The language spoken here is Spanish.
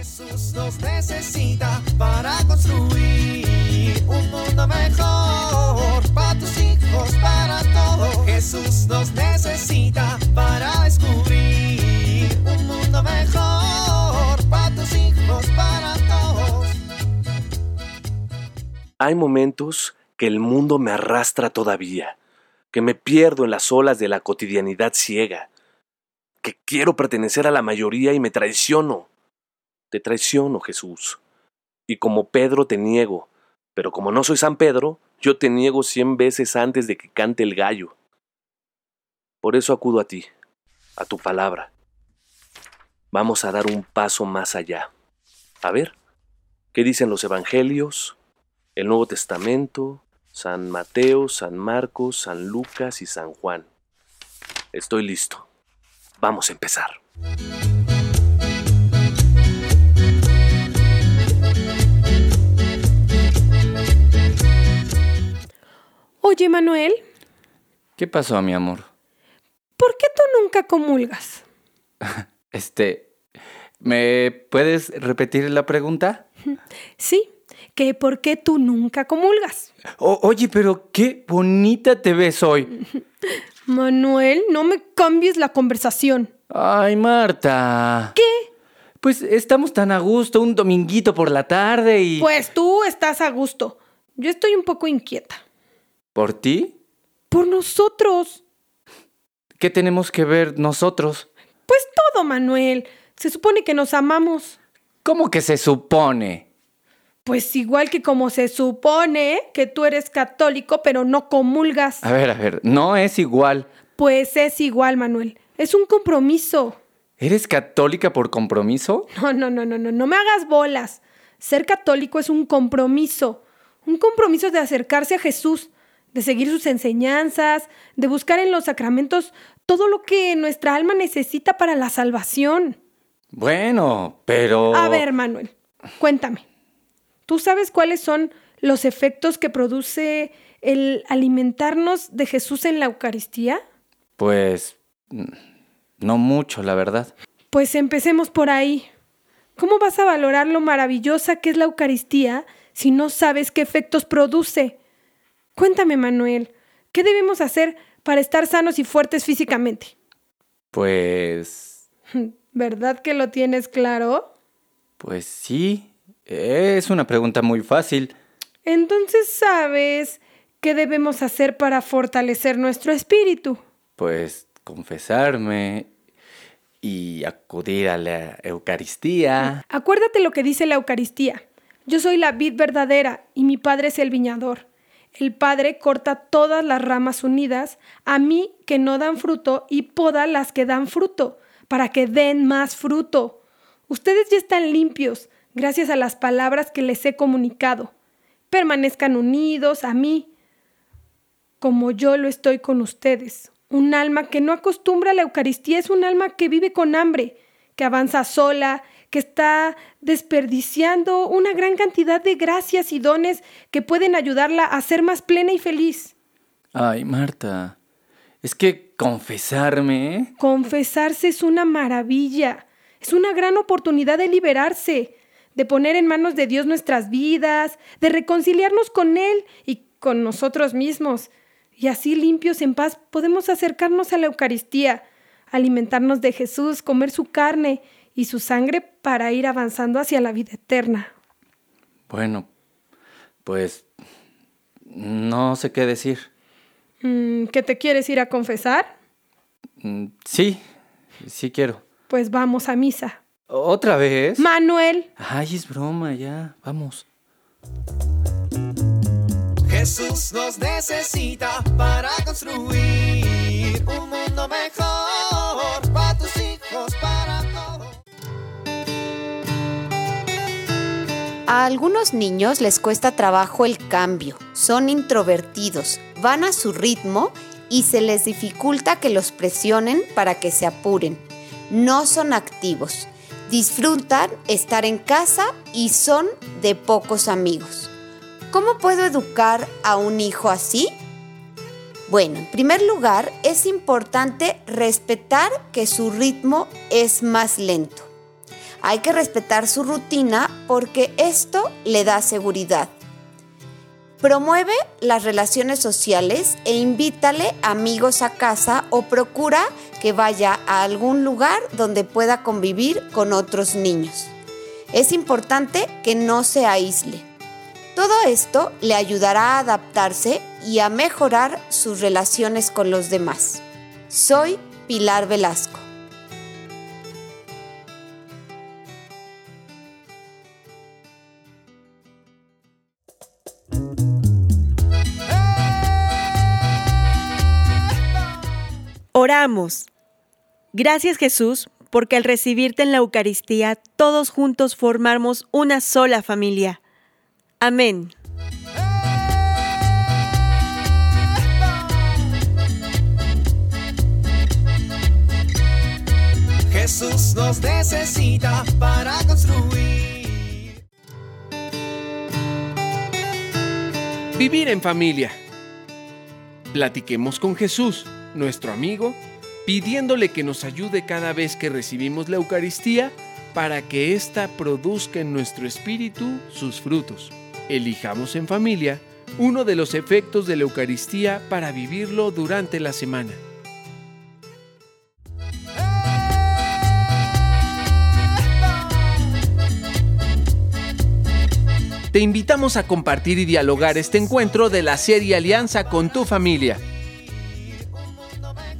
Jesús nos necesita para construir un mundo mejor para tus hijos, para todos. Jesús nos necesita para descubrir un mundo mejor para tus hijos, para todos. Hay momentos que el mundo me arrastra todavía, que me pierdo en las olas de la cotidianidad ciega, que quiero pertenecer a la mayoría y me traiciono. Te traiciono, Jesús. Y como Pedro te niego, pero como no soy San Pedro, yo te niego cien veces antes de que cante el gallo. Por eso acudo a ti, a tu palabra. Vamos a dar un paso más allá. A ver, ¿qué dicen los evangelios, el Nuevo Testamento, San Mateo, San Marcos, San Lucas y San Juan? Estoy listo. Vamos a empezar. Oye, Manuel, ¿Qué pasó, mi amor? ¿por qué tú nunca comulgas? Este, ¿me puedes repetir la pregunta? Sí, que ¿por qué tú nunca comulgas? O- oye, pero qué bonita te ves hoy. Manuel, no me cambies la conversación. Ay, Marta. ¿Qué? Pues estamos tan a gusto, un dominguito por la tarde y... Pues tú estás a gusto. Yo estoy un poco inquieta. ¿Por ti? Por nosotros. ¿Qué tenemos que ver nosotros? Pues todo, Manuel. Se supone que nos amamos. ¿Cómo que se supone? Pues igual que como se supone que tú eres católico, pero no comulgas. A ver, a ver, no es igual. Pues es igual, Manuel. Es un compromiso. ¿Eres católica por compromiso? No, no, no, no, no, no me hagas bolas. Ser católico es un compromiso. Un compromiso de acercarse a Jesús, de seguir sus enseñanzas, de buscar en los sacramentos todo lo que nuestra alma necesita para la salvación. Bueno, pero... A ver, Manuel, cuéntame. ¿Tú sabes cuáles son los efectos que produce el alimentarnos de Jesús en la Eucaristía? Pues... mm, No mucho, la verdad. Pues empecemos por ahí. ¿Cómo vas a valorar lo maravillosa que es la Eucaristía si no sabes qué efectos produce? Cuéntame, Manuel, ¿qué debemos hacer para estar sanos y fuertes físicamente? Pues... ¿Verdad que lo tienes claro? Pues sí. Es una pregunta muy fácil. Entonces sabes qué debemos hacer para fortalecer nuestro espíritu. Pues confesarme y acudir a la Eucaristía. Acuérdate lo que dice la Eucaristía. Yo soy la vid verdadera y mi Padre es el viñador. El Padre corta todas las ramas unidas a mí que no dan fruto y poda las que dan fruto, para que den más fruto. Ustedes ya están limpios gracias a las palabras que les he comunicado. Permanezcan unidos a mí, como yo lo estoy con ustedes. Un alma que no acostumbra a la Eucaristía es un alma que vive con hambre, que avanza sola, que está desperdiciando una gran cantidad de gracias y dones que pueden ayudarla a ser más plena y feliz. Ay, Marta. Es que confesarme... ¿eh? Confesarse es una maravilla, es una gran oportunidad de liberarse, de poner en manos de Dios nuestras vidas, de reconciliarnos con Él y con nosotros mismos. Y así limpios en paz podemos acercarnos a la Eucaristía, alimentarnos de Jesús, comer su carne y su sangre para ir avanzando hacia la vida eterna. Bueno, pues... No sé qué decir. Mm, ¿Que te quieres ir a confesar? Mm, Sí, sí quiero. Pues vamos a misa. ¿Otra vez? Manuel, Ay, es broma, ya. Vamos. Jesús nos necesita para construir un mundo mejor A algunos niños les cuesta trabajo el cambio, son introvertidos, van a su ritmo y se les dificulta que los presionen para que se apuren. No son activos, disfrutan estar en casa y son de pocos amigos. ¿Cómo puedo educar a un hijo así? Bueno, en primer lugar, es importante respetar que su ritmo es más lento. Hay que respetar su rutina porque esto le da seguridad. Promueve las relaciones sociales e invítale amigos a casa o procura que vaya a algún lugar donde pueda convivir con otros niños. Es importante que no se aísle. Todo esto le ayudará a adaptarse y a mejorar sus relaciones con los demás. Soy Pilar Velasco. Oramos. Gracias Jesús, porque al recibirte en la Eucaristía, todos juntos formamos una sola familia. Amén. Jesús nos necesita para construir. Vivir en familia. Platiquemos con Jesús, nuestro amigo, pidiéndole que nos ayude cada vez que recibimos la Eucaristía para que ésta produzca en nuestro espíritu sus frutos. Elijamos en familia uno de los efectos de la Eucaristía para vivirlo durante la semana. Te invitamos a compartir y dialogar este encuentro de la serie Alianza con tu familia.